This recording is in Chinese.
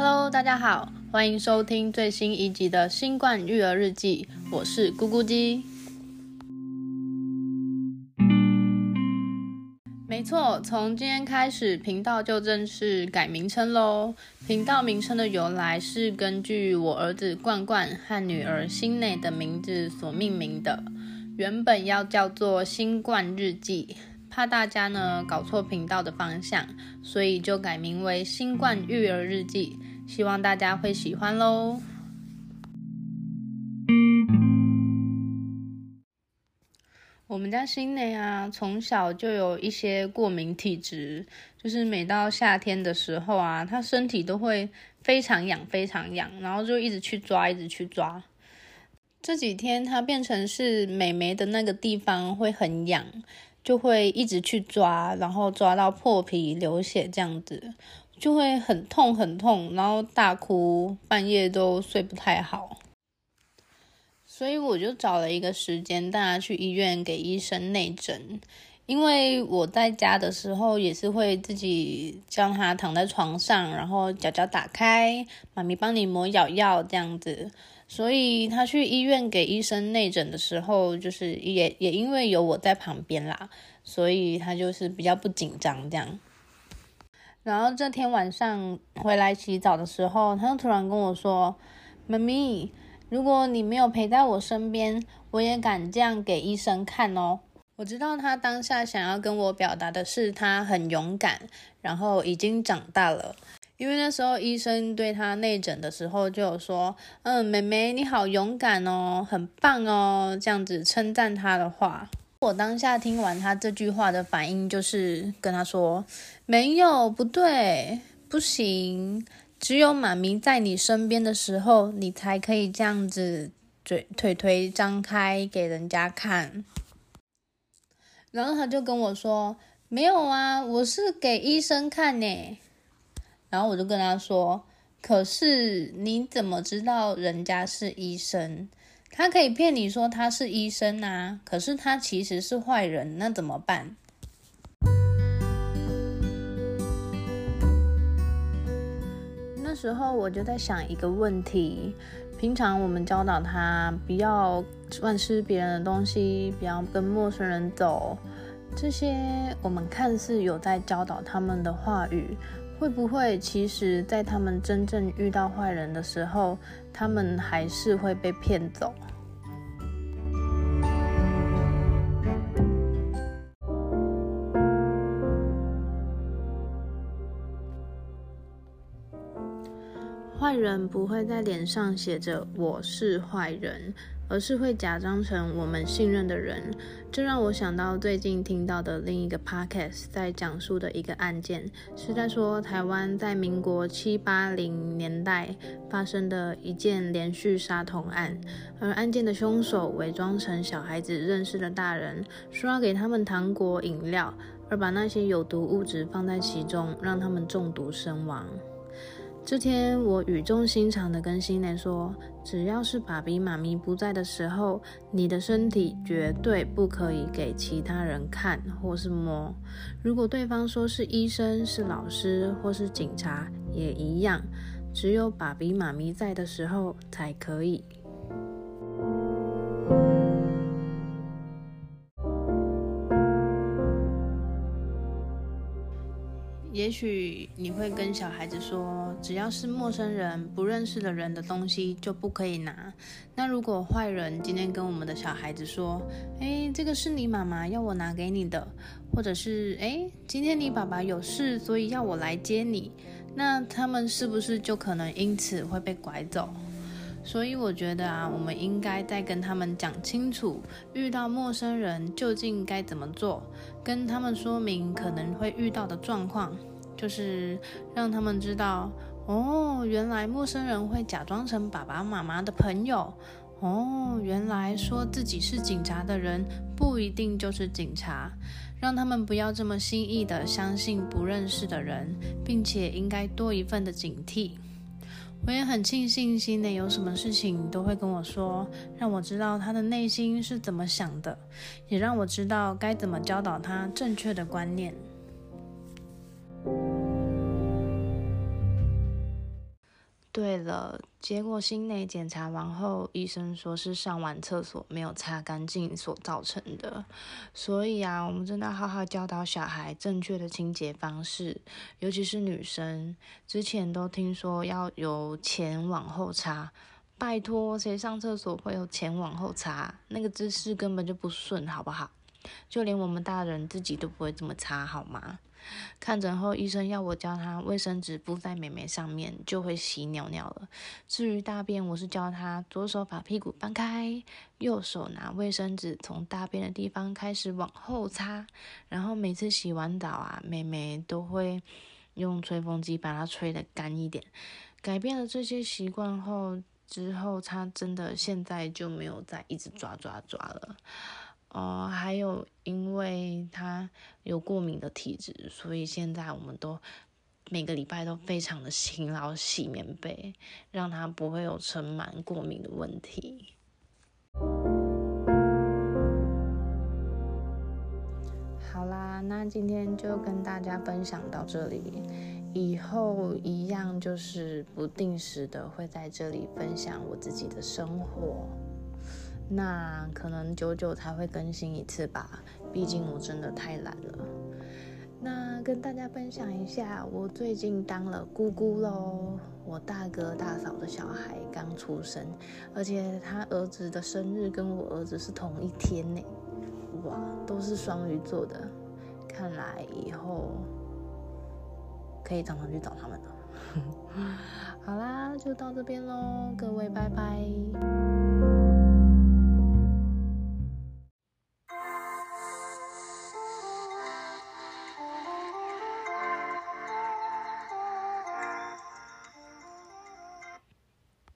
Hello，大家好欢迎收听最新一集的《新冠育儿日记》，我是咕咕鸡。没错，从今天开始，频道就正式改名称喽。频道名称的由来是根据我儿子冠冠和女儿新内的名字所命名的，原本要叫做《新冠日记》。怕大家呢搞错频道的方向，所以就改名为《新冠育儿日记》，希望大家会喜欢喽。我们家新内啊，从小就有一些过敏体质，就是每到夏天的时候啊，他身体都会非常痒，非常痒，然后就一直去抓，一直去抓。这几天他变成是美眉的那个地方会很痒。就会一直去抓，然后抓到破皮流血这样子，就会很痛很痛，然后大哭，半夜都睡不太好。所以我就找了一个时间带他去医院给医生内诊，因为我在家的时候也是会自己将他躺在床上，然后脚脚打开，妈咪帮你抹咬药这样子。所以他去医院给医生内诊的时候，就是也也因为有我在旁边啦，所以他就是比较不紧张这样。然后这天晚上回来洗澡的时候，他就突然跟我说：“妈咪，如果你没有陪在我身边，我也敢这样给医生看哦。”我知道他当下想要跟我表达的是他很勇敢，然后已经长大了。因为那时候医生对他内诊的时候就有说，嗯，妹妹你好勇敢哦，很棒哦，这样子称赞他的话。我当下听完他这句话的反应就是跟他说，没有，不对，不行，只有妈咪在你身边的时候，你才可以这样子嘴腿腿张开给人家看。然后他就跟我说，没有啊，我是给医生看呢。然后我就跟他说：“可是你怎么知道人家是医生？他可以骗你说他是医生啊，可是他其实是坏人，那怎么办？”那时候我就在想一个问题：平常我们教导他不要乱吃别人的东西，不要跟陌生人走，这些我们看似有在教导他们的话语。会不会，其实，在他们真正遇到坏人的时候，他们还是会被骗走？坏人不会在脸上写着“我是坏人”。而是会假装成我们信任的人，这让我想到最近听到的另一个 podcast，在讲述的一个案件，是在说台湾在民国七八零年代发生的一件连续杀童案，而案件的凶手伪装成小孩子认识的大人，说要给他们糖果饮料，而把那些有毒物质放在其中，让他们中毒身亡。这天，我语重心长的跟心蕾说：“只要是爸比妈咪不在的时候，你的身体绝对不可以给其他人看或是摸。如果对方说是医生、是老师或是警察，也一样。只有爸比妈咪在的时候才可以。”也许你会跟小孩子说，只要是陌生人、不认识的人的东西就不可以拿。那如果坏人今天跟我们的小孩子说：“哎，这个是你妈妈要我拿给你的，或者是哎，今天你爸爸有事，所以要我来接你。”那他们是不是就可能因此会被拐走？所以我觉得啊，我们应该再跟他们讲清楚，遇到陌生人究竟该怎么做，跟他们说明可能会遇到的状况。就是让他们知道，哦，原来陌生人会假装成爸爸妈妈的朋友，哦，原来说自己是警察的人不一定就是警察，让他们不要这么轻易的相信不认识的人，并且应该多一份的警惕。我也很庆幸心内有什么事情都会跟我说，让我知道他的内心是怎么想的，也让我知道该怎么教导他正确的观念。对了，结果心内检查完后，医生说是上完厕所没有擦干净所造成的。所以啊，我们真的好好教导小孩正确的清洁方式，尤其是女生。之前都听说要由前往后擦，拜托，谁上厕所会有前往后擦？那个姿势根本就不顺，好不好？就连我们大人自己都不会这么擦，好吗？看诊后，医生要我教他卫生纸敷在美眉上面，就会洗尿尿了。至于大便，我是教他左手把屁股翻开，右手拿卫生纸从大便的地方开始往后擦，然后每次洗完澡啊，妹妹都会用吹风机把它吹得干一点。改变了这些习惯后，之后他真的现在就没有再一直抓抓抓了。哦，还有，因为他有过敏的体质，所以现在我们都每个礼拜都非常的勤劳洗棉被，让他不会有尘螨过敏的问题。好啦，那今天就跟大家分享到这里，以后一样就是不定时的会在这里分享我自己的生活。那可能久久才会更新一次吧，毕竟我真的太懒了。那跟大家分享一下，我最近当了姑姑喽。我大哥大嫂的小孩刚出生，而且他儿子的生日跟我儿子是同一天呢。哇，都是双鱼座的，看来以后可以常常去找他们了。好啦，就到这边喽，各位拜拜。